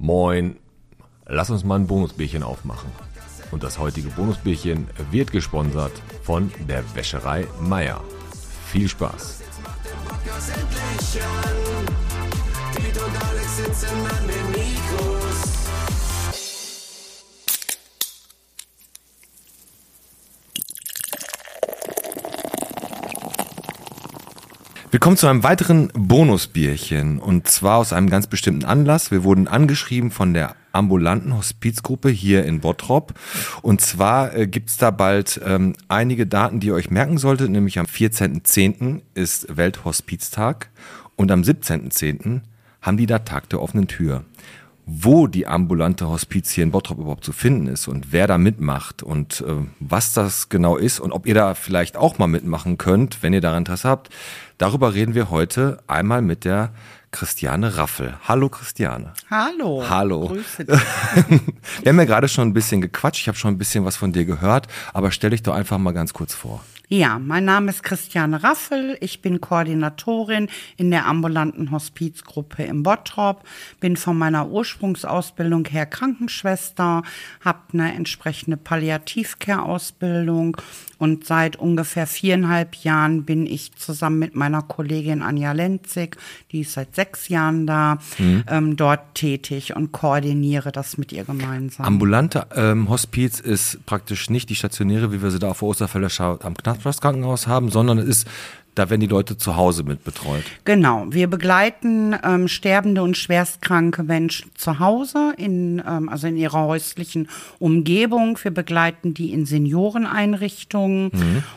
Moin, lass uns mal ein Bonusbierchen aufmachen. Und das heutige Bonusbierchen wird gesponsert von der Wäscherei Meier. Viel Spaß. Willkommen zu einem weiteren Bonusbierchen und zwar aus einem ganz bestimmten Anlass. Wir wurden angeschrieben von der ambulanten Hospizgruppe hier in Bottrop und zwar äh, gibt's da bald ähm, einige Daten, die ihr euch merken solltet, nämlich am 14.10. ist Welthospiztag und am 17.10. haben die da Tag der offenen Tür wo die ambulante Hospiz hier in Bottrop überhaupt zu finden ist und wer da mitmacht und äh, was das genau ist und ob ihr da vielleicht auch mal mitmachen könnt, wenn ihr daran Interesse habt. Darüber reden wir heute einmal mit der Christiane Raffel. Hallo Christiane. Hallo. Hallo. Grüße dich. wir haben ja gerade schon ein bisschen gequatscht, ich habe schon ein bisschen was von dir gehört, aber stell dich doch einfach mal ganz kurz vor. Ja, mein Name ist Christiane Raffel. Ich bin Koordinatorin in der ambulanten Hospizgruppe im Bottrop. Bin von meiner Ursprungsausbildung her Krankenschwester, habe eine entsprechende Palliativcare-Ausbildung und seit ungefähr viereinhalb Jahren bin ich zusammen mit meiner Kollegin Anja Lenzig, die ist seit sechs Jahren da, ähm, dort tätig und koordiniere das mit ihr gemeinsam. Ambulante ähm, Hospiz ist praktisch nicht die stationäre, wie wir sie da auf der Osterfelder am Knappschaftskrankenhaus haben, sondern es ist, da werden die Leute zu Hause mit betreut. Genau, wir begleiten ähm, sterbende und schwerstkranke Menschen zu Hause, in, ähm, also in ihrer häuslichen Umgebung. Wir begleiten die in Senioreneinrichtungen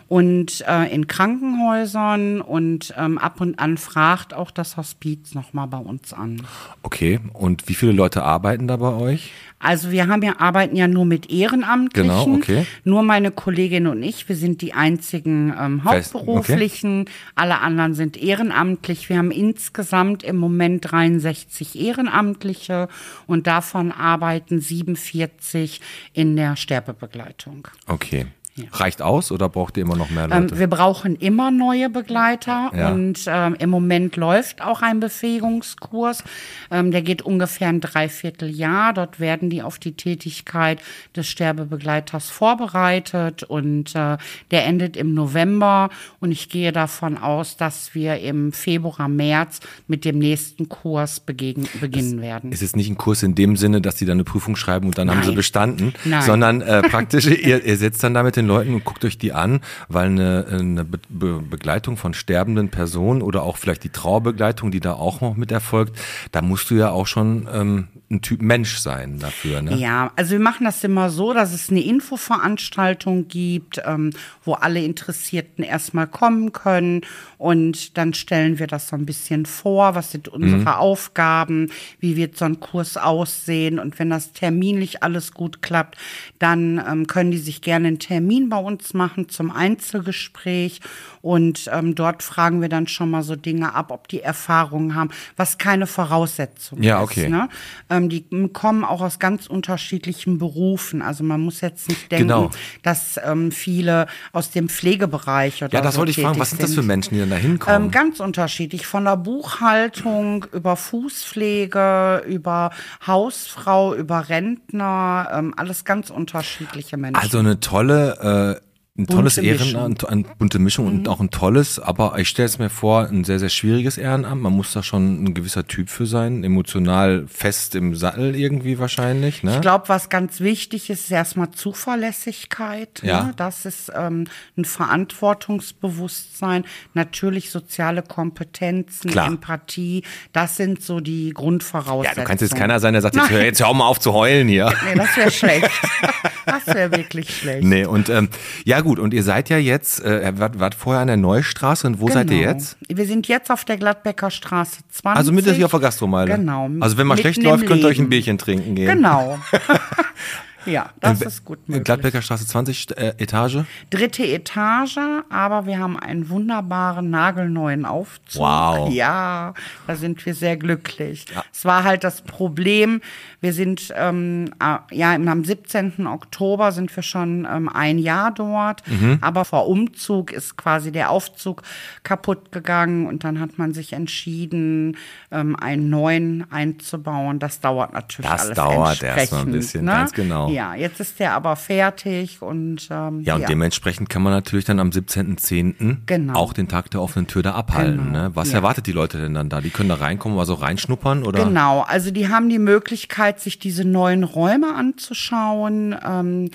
und äh, in Krankenhäusern und ähm, ab und an fragt auch das Hospiz nochmal bei uns an. Okay, und wie viele Leute arbeiten da bei euch? Also wir haben ja, arbeiten ja nur mit Ehrenamtlichen. Genau, okay. Nur meine Kollegin und ich, wir sind die einzigen ähm, Hauptberuflichen. Alle anderen sind ehrenamtlich. Wir haben insgesamt im Moment 63 Ehrenamtliche und davon arbeiten 47 in der Sterbebegleitung. Okay. Reicht aus oder braucht ihr immer noch mehr Ähm, Leute? wir brauchen immer neue Begleiter Ja. und ähm, im Moment läuft auch ein Befähigungskurs. Ähm, der geht ungefähr ein Dreivierteljahr. Dort werden die auf die Tätigkeit des Sterbebegleiters vorbereitet und äh, der endet im November. Und ich gehe davon aus, dass wir im Februar, März mit dem nächsten Kurs begegn beginnen werden. ist es nicht ein Kurs in dem Sinne, dass die dann eine Prüfung schreiben und dann haben sie Nein. bestanden, Nein. sondern äh, praktisch, ihr, ihr sitzt dann da mit den Leuten und guckt euch die an, weil eine, eine Be Be Begleitung von sterbenden Personen oder auch vielleicht die Trauerbegleitung, die da auch noch mit erfolgt, da musst du ja auch schon ähm, ein Typ Mensch sein dafür. Ne? Ja, also wir machen das immer so, dass es eine Infoveranstaltung gibt, ähm, wo alle Interessierten erstmal kommen können und dann stellen wir das so ein bisschen vor, was sind unsere Aufgaben, wie wird so ein Kurs aussehen und wenn das terminlich alles gut klappt, dann ähm, können die sich gerne einen Termin bei uns machen zum Einzelgespräch und ähm, dort fragen wir dann schon mal so Dinge ab, ob die Erfahrungen haben, was keine Voraussetzung Ja, ist. okay. Ne? Ähm, die kommen auch aus ganz unterschiedlichen Berufen. Also man muss jetzt nicht denken, Genau. dass ähm, viele aus dem Pflegebereich oder Ja, das so wollte ich fragen. Was sind das für. Menschen, die dann da hinkommen? Ähm, ganz unterschiedlich. Von der Buchhaltung über Fußpflege, über Hausfrau, über Rentner, ähm, alles ganz unterschiedliche Menschen. also eine tolle, äh, ein tolles. Mhm. Ehrenamt, eine bunte Mischung und auch ein tolles, aber ich stelle es mir vor, ein sehr, sehr schwieriges Ehrenamt. Man muss da schon ein gewisser Typ für sein, emotional fest im Sattel irgendwie wahrscheinlich. Ne? Ich glaube, was ganz wichtig ist, ist erstmal Zuverlässigkeit. Ja. Ne? Das ist ähm, ein Verantwortungsbewusstsein, natürlich soziale Kompetenzen, Klar. Empathie. Das sind so die ja, Grundvoraussetzungen. du kannst jetzt keiner sein, der sagt, jetzt hör, jetzt hör mal auf zu heulen hier. Nee, das wäre schlecht. das wäre wirklich schlecht. Nee, und ähm, ja gut, und ihr seid ja jetzt, äh, wart, wart vorher an der Neustraße und wo seid ihr Genau. jetzt? Wir sind jetzt auf der Gladbecker Straße 20. Also mittig auf der Gastromeile. Genau. Also wenn mal schlecht läuft, könnt ihr euch ein. Bierchen trinken gehen. Genau. Ja, das In- ist gut möglich. Gladbecker Straße 20 äh, Etage. Dritte Etage, aber wir haben einen wunderbaren, nagelneuen Aufzug. Wow. Ja, da sind wir sehr glücklich. Es war halt das Problem, wir sind, ähm, äh, ja, am 17. Oktober sind wir schon ähm, ein Jahr dort, Mhm. aber vor Umzug ist quasi der Aufzug kaputt gegangen und dann hat man sich entschieden, ähm, einen neuen einzubauen. Das dauert natürlich Das alles dauert erst mal ein entsprechend, bisschen, ne? ganz genau. Ja, jetzt ist der aber fertig und ähm, Ja, und dementsprechend kann man natürlich dann am 17.10. Genau. auch den Tag der offenen Tür da abhalten. Genau, Ne? Was ja. erwartet die Leute denn dann da? Die können da reinkommen, mal so reinschnuppern oder? Genau, also die haben die Möglichkeit, sich diese neuen Räume anzuschauen, ähm,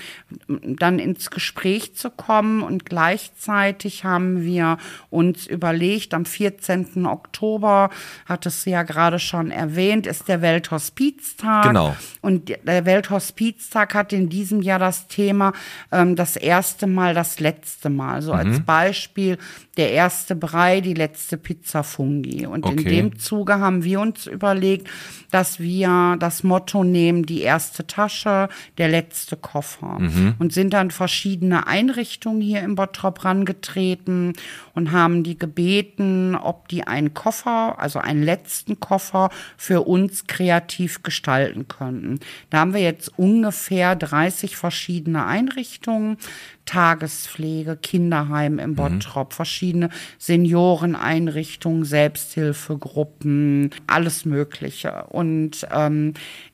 dann ins Gespräch zu kommen und gleichzeitig haben wir uns überlegt, am 14. Oktober, hattest du ja gerade schon erwähnt, ist der Welthospiztag. Genau. Und der Welthospiztag hat in diesem Jahr das Thema ähm, das erste Mal, das letzte Mal. So Mhm. als Beispiel der erste Brei, die letzte Pizza Fungi. Und in Okay. dem Zuge haben wir uns überlegt, dass wir das Motto nehmen, die erste Tasche, der letzte Koffer. Und sind dann verschiedene Einrichtungen hier in Bottrop rangetreten und haben die gebeten, ob die einen Koffer, also einen letzten Koffer für uns kreativ gestalten könnten. Da haben wir jetzt ungefähr 30 verschiedene Einrichtungen. Tagespflege, Kinderheim im Bottrop, verschiedene Senioreneinrichtungen, Selbsthilfegruppen, alles Mögliche. Und ähm,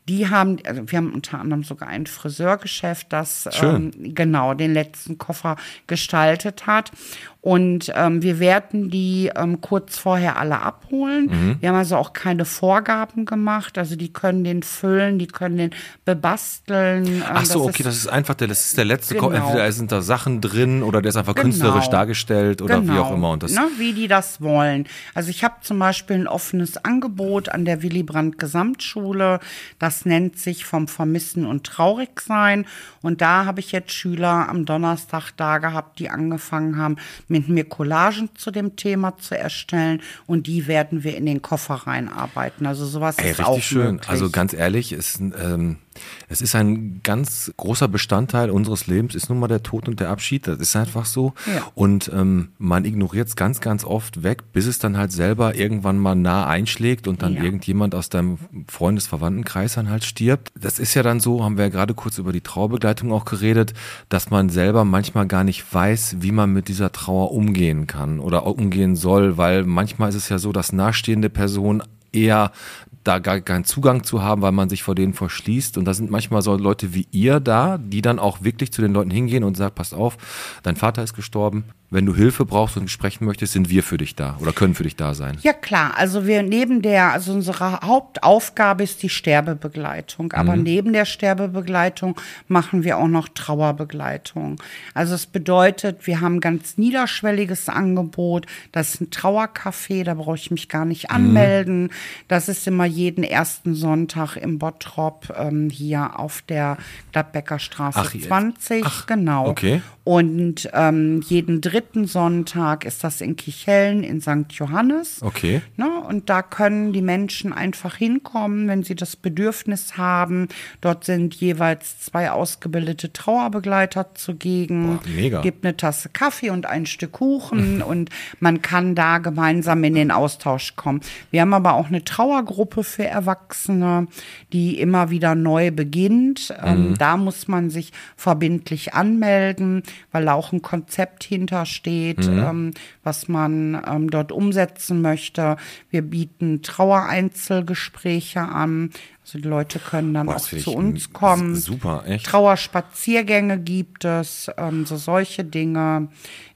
die haben, also wir haben unter anderem sogar ein Friseurgeschäft, das ähm, genau den letzten Koffer gestaltet hat. Und ähm, wir werden die ähm, kurz vorher alle abholen. Mhm. Wir haben also auch keine Vorgaben gemacht. Also die können den füllen, die können den bebasteln. Ähm, Ach so, das okay, ist- das ist einfach der, das ist der letzte Genau. Entweder sind da Sachen drin oder der ist einfach künstlerisch dargestellt oder wie auch immer. Und das, ne, wie die das wollen. Also ich habe zum Beispiel ein offenes Angebot an der Willy Brandt Gesamtschule. Das nennt sich vom Vermissen und Traurigsein. Und da habe ich jetzt Schüler am Donnerstag da gehabt, die angefangen haben, mit mir Collagen zu dem Thema zu erstellen. Und die werden wir in den Koffer reinarbeiten. Also sowas Ey, ist richtig auch schön. möglich. Also ganz ehrlich, es, ähm, es ist ein ganz großer Bestandteil unseres Lebens, ist nun mal der Tod und der Abschied. Das ist einfach so. Ja. Und ähm, man ignoriert es ganz, ganz oft weg, bis es dann halt selber irgendwann mal nah einschlägt und dann Ja. irgendjemand aus deinem Freundes-Verwandtenkreis dann halt stirbt. Das ist ja dann so, haben wir ja gerade kurz über die Trauerbegleitung auch geredet, dass man selber manchmal gar nicht weiß, wie man mit dieser Trauer umgehen kann oder umgehen soll, weil manchmal ist es ja so, dass nahestehende Personen eher da gar keinen Zugang zu haben, weil man sich vor denen verschließt. Und da sind manchmal so Leute wie ihr da, die dann auch wirklich zu den Leuten hingehen und sagen, passt auf, dein Vater ist gestorben. Wenn du Hilfe brauchst und sprechen möchtest, sind wir für dich da oder können für dich da sein. Ja klar, also wir neben der, also unsere Hauptaufgabe ist die Sterbebegleitung, aber neben der Sterbebegleitung machen wir auch noch Trauerbegleitung. Also es bedeutet, wir haben ganz niederschwelliges Angebot, das ist ein Trauercafé, da brauche ich mich gar nicht anmelden. Das ist immer jeden ersten Sonntag im Bottrop ähm, hier auf der Gladbecker Straße Ach, jetzt. 20, Ach, genau. okay. Und ähm, jeden dritten Sonntag ist das in Kichellen in St. Johannes. Okay. Ne? Und da können die Menschen einfach hinkommen, wenn sie das Bedürfnis haben. Dort sind jeweils zwei ausgebildete Trauerbegleiter zugegen. Boah, mega. Gibt eine Tasse Kaffee und ein Stück Kuchen und man kann da gemeinsam in den Austausch kommen. Wir haben aber auch eine Trauergruppe für Erwachsene, die immer wieder neu beginnt. Ähm, da muss man sich verbindlich anmelden, weil auch ein Konzept hintersteht, ähm, was man ähm, dort umsetzen möchte. Wir bieten Trauereinzelgespräche an. Also die Leute können dann Boah, auch zu uns kommen. super, echt. Trauerspaziergänge gibt es, ähm, so solche Dinge.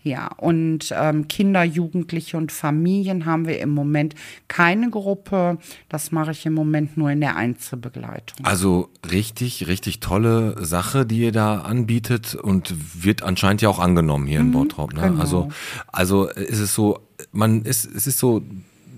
Ja, und ähm, Kinder, Jugendliche und Familien haben wir im Moment keine Gruppe. Das mache ich im Moment nur in der Einzelbegleitung. Also richtig, richtig tolle Sache, die ihr da anbietet und wird anscheinend ja auch angenommen hier in Bottrop. Ne? genau. Also, also ist es so, man ist, es ist so,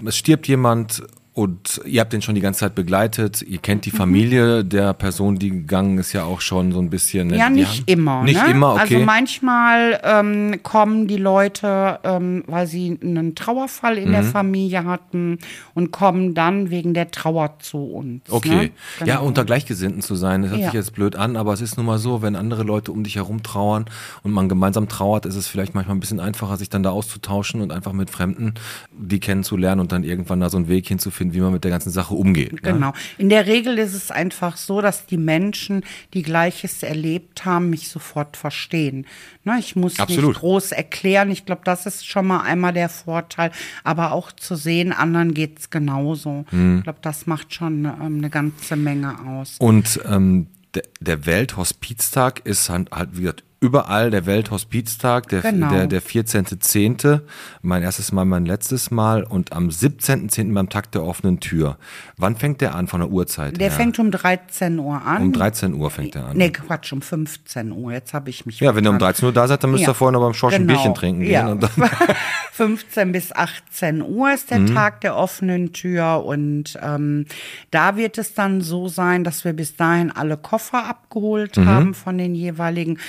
es stirbt jemand Und ihr habt den schon die ganze Zeit begleitet. Ihr kennt die Familie der Person, die gegangen ist, ja auch schon so ein bisschen. ne? Ja, nicht haben- immer. Nicht ne? immer, okay. Also manchmal ähm, kommen die Leute, ähm, weil sie einen Trauerfall in Mhm. der Familie hatten und kommen dann wegen der Trauer zu uns. Okay. Ne? Ja, Genau. unter Gleichgesinnten zu sein, das hört Ja. sich jetzt blöd an, aber es ist nun mal so, wenn andere Leute um dich herum trauern und man gemeinsam trauert, ist es vielleicht manchmal ein bisschen einfacher, sich dann da auszutauschen und einfach mit Fremden die kennenzulernen und dann irgendwann da so einen Weg hinzufinden, wie man mit der ganzen Sache umgeht. Ne? Genau. In der Regel ist es einfach so, dass die Menschen, die Gleiches erlebt haben, mich sofort verstehen. Ne, ich muss Absolut. nicht groß erklären. Ich glaube, das ist schon mal einmal der Vorteil. Aber auch zu sehen, anderen geht's genauso. Mhm. Ich glaube, das macht schon ähm, eine ganze Menge aus. Und ähm, der, der Welthospiztag ist halt, halt wie gesagt, überall der Welthospiztag, der, Genau. der, der 14.10., mein erstes Mal, mein letztes Mal und am 17.10. beim Tag der offenen Tür. Wann fängt der an von der Uhrzeit Der her? fängt um 13 Uhr an. um 13 Uhr fängt er an. Nee, Quatsch, um 15 Uhr. Jetzt habe ich mich Ja, wenn ihr um vertan. 13 Uhr da seid, dann müsst ihr Ja. vorher noch beim Schorsch ein Genau. Bierchen trinken gehen. Ja. Und dann, 15 bis 18 Uhr ist Mhm. der Tag der offenen Tür und ähm, da wird es dann so sein, dass wir bis dahin alle Koffer abgeholt Mhm. haben von den jeweiligen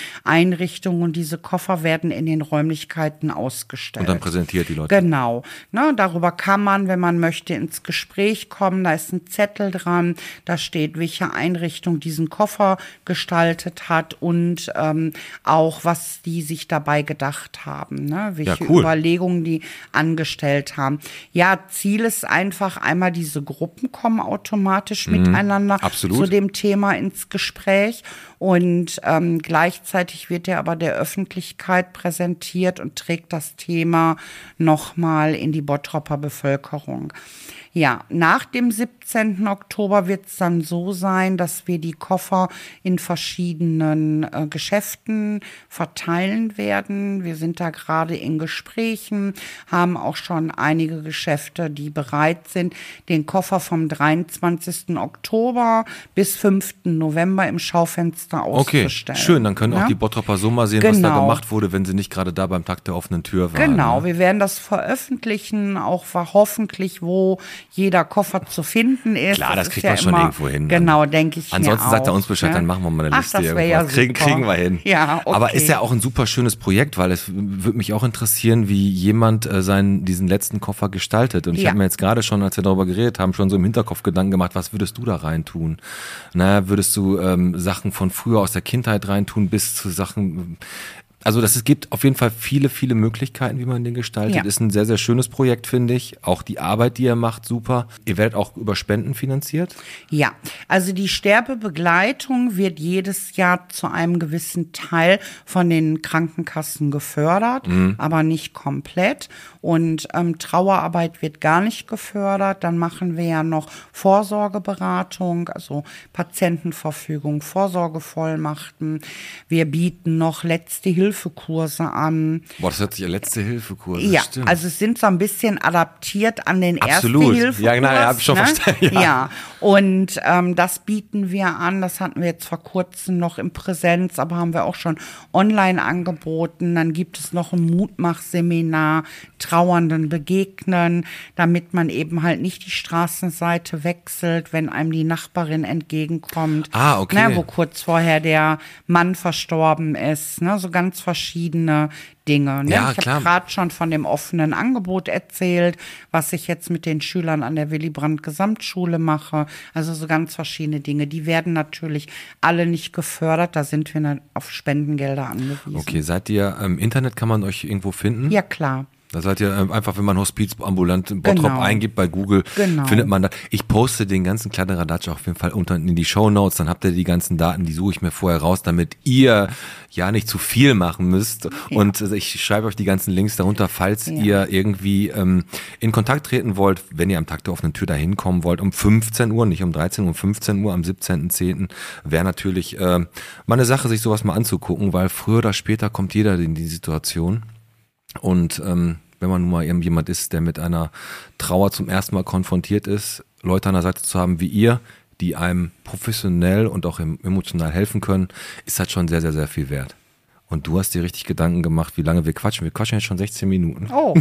Einrichtungen und diese Koffer werden in den Räumlichkeiten ausgestellt. und dann präsentiert die Leute. Genau. Ne, darüber kann man, wenn man möchte, ins Gespräch kommen. Da ist ein Zettel dran, da steht, welche Einrichtung diesen Koffer gestaltet hat und ähm, auch, was die sich dabei gedacht haben, ne? welche cool. Überlegungen die angestellt haben. Ja, Ziel ist einfach einmal, diese Gruppen kommen automatisch miteinander Mhm. absolut. zu dem Thema ins Gespräch und ähm, gleichzeitig wird er aber der Öffentlichkeit präsentiert und trägt das Thema nochmal in die Bottropper Bevölkerung. Ja, nach dem 17. Oktober wird es dann so sein, dass wir die Koffer in verschiedenen äh, Geschäften verteilen werden. Wir sind da gerade in Gesprächen, haben auch schon einige Geschäfte, die bereit sind, den Koffer vom 23. Oktober bis 5. November im Schaufenster Okay, auszustellen. schön. Dann können auch Ja? die Bottropper so mal sehen, was da Genau. gemacht wurde, wenn sie nicht gerade da beim Tag der offenen Tür waren. Genau, ne? wir werden das veröffentlichen, auch hoffentlich, wo jeder Koffer zu finden ist. Klar, das ist kriegt man schon irgendwo hin. Genau, denke ich Ansonsten mir sagt er uns Bescheid, ne? dann machen wir mal eine Ach, Liste. das ja kriegen, super. kriegen wir hin. Ja, okay. Aber ist ja auch ein super schönes Projekt, weil es würde mich auch interessieren, wie jemand äh, seinen, diesen letzten Koffer gestaltet. Und ich Ja. habe mir jetzt gerade schon, als wir darüber geredet haben, schon so im Hinterkopf Gedanken gemacht, was würdest du da reintun? Na, würdest du ähm, Sachen von früher aus der Kindheit reintun bis zu Sachen, machen, also das, es gibt auf jeden Fall viele, viele Möglichkeiten, wie man den gestaltet. Ja. Ist ein sehr, sehr schönes Projekt, finde ich. Auch die Arbeit, die ihr macht, super. Ihr werdet auch über Spenden finanziert. Ja, also die Sterbebegleitung wird jedes Jahr zu einem gewissen Teil von den Krankenkassen gefördert, Mhm. aber nicht komplett. Und ähm, Trauerarbeit wird gar nicht gefördert. Dann machen wir ja noch Vorsorgeberatung, also Patientenverfügung, Vorsorgevollmachten. Wir bieten noch letzte Hilfekurse an. Boah, das hört sich ja letzte Hilfekurs. Ja, stimmt. also es sind so ein bisschen adaptiert an den Absolut. Erste-Hilfe. Ja, genau, ja, hab ich schon verstanden, ja. Ja. und ähm, das bieten wir an. Das hatten wir jetzt vor kurzem noch in Präsenz, aber haben wir auch schon online angeboten. Dann gibt es noch ein Mutmachseminar, Trauernden begegnen, damit man eben halt nicht die Straßenseite wechselt, wenn einem die Nachbarin entgegenkommt. Ah, okay. Ne, wo kurz vorher der Mann verstorben ist. Ne, so ganz verschiedene Dinge. Ne? Ja, ich habe gerade schon von dem offenen Angebot erzählt, was ich jetzt mit den Schülern an der Willy Brandt Gesamtschule mache. Also so ganz verschiedene Dinge. Die werden natürlich alle nicht gefördert. Da sind wir auf Spendengelder angewiesen. Okay, seid ihr im Internet, kann man euch irgendwo finden? Ja, klar. Da seid ihr ähm, einfach, wenn man Hospizambulant in Bottrop Genau. eingibt bei Google, Genau. findet man da. Ich poste den ganzen Kladderadatsch auf jeden Fall unten in die Show Notes. Dann habt ihr die ganzen Daten, die suche ich mir vorher raus, damit ihr ja nicht zu viel machen müsst. Und äh, ich schreibe euch die ganzen Links darunter, falls Ja. ihr irgendwie ähm, in Kontakt treten wollt, wenn ihr am Tag der offenen Tür dahin kommen wollt, um 15 Uhr, nicht um 13 Uhr, um 15 Uhr am 17.10. wäre natürlich äh, mal eine Sache, sich sowas mal anzugucken, weil früher oder später kommt jeder in die Situation. Und ähm, wenn man nun mal jemand ist, der mit einer Trauer zum ersten Mal konfrontiert ist, Leute an der Seite zu haben wie ihr, die einem professionell und auch em- emotional helfen können, ist halt schon sehr, sehr, sehr viel wert. Und du hast dir richtig Gedanken gemacht, wie lange wir quatschen. Wir quatschen jetzt schon 16 Minuten. Oh,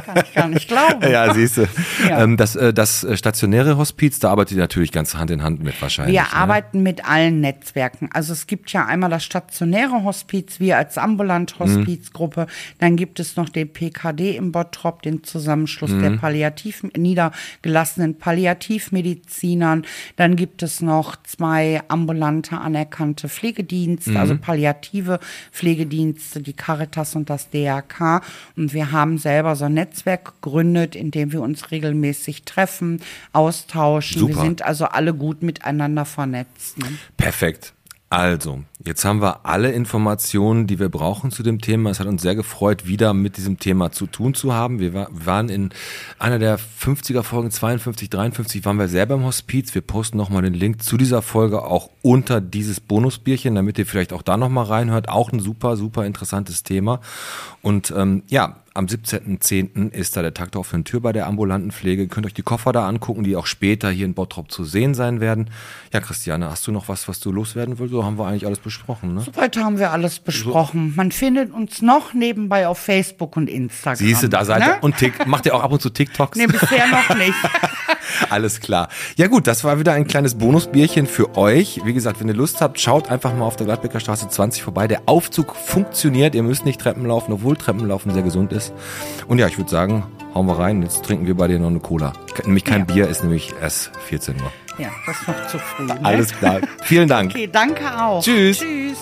Kann ich gar nicht glauben. Ja, siehst du. Ja. Ähm, das, äh, das äh, stationäre Hospiz, da arbeitet ihr natürlich ganz Hand in Hand mit wahrscheinlich. Wir ne? arbeiten mit allen Netzwerken. Also es gibt ja einmal das stationäre Hospiz, wir als ambulant Hospizgruppe. Dann gibt es noch den PKD im Bottrop, den Zusammenschluss der Palliativ niedergelassenen Palliativmedizinern. Dann gibt es noch zwei ambulante anerkannte Pflegedienste, also palliative Pflegedienste, die Caritas und das DRK. Und wir haben selber so ein Netzwerk gegründet, in dem wir uns regelmäßig treffen, austauschen. Super. Wir sind also alle gut miteinander vernetzt. Ne? Perfekt. Also, jetzt haben wir alle Informationen, die wir brauchen zu dem Thema. Es hat uns sehr gefreut, wieder mit diesem Thema zu tun zu haben. Wir waren in einer der 50er Folgen, 52, 53, waren wir selber im Hospiz. Wir posten nochmal den Link zu dieser Folge auch unter dieses Bonusbierchen, damit ihr vielleicht auch da nochmal reinhört. Auch ein super, super interessantes Thema. Und ähm, ja, am 17.10. ist da der Tag der offenen Tür bei der ambulanten Pflege. Ihr könnt euch die Koffer da angucken, die auch später hier in Bottrop zu sehen sein werden. Ja, Christiane, hast du noch was, was du loswerden willst? So haben wir eigentlich alles besprochen, ne? Soweit haben wir alles besprochen. Man findet uns noch nebenbei auf Facebook und Instagram. Siehst du, da seid ihr. ne? Und Tick, macht ihr auch ab und zu TikToks? Nee, bisher noch nicht. Alles klar. Ja gut, das war wieder ein kleines Bonusbierchen für euch. Wie gesagt, wenn ihr Lust habt, schaut einfach mal auf der Gladbecker Straße 20 vorbei. Der Aufzug funktioniert. Ihr müsst nicht Treppen laufen, obwohl Treppenlaufen sehr gesund ist. Und ja, ich würde sagen, hauen wir rein. Jetzt trinken wir bei dir noch eine Cola. Nämlich kein Ja. Bier, ist nämlich erst 14 Uhr. Ja, das ist noch zu früh. Ne? Alles klar. Vielen Dank. Okay, danke auch. Tschüss. Tschüss.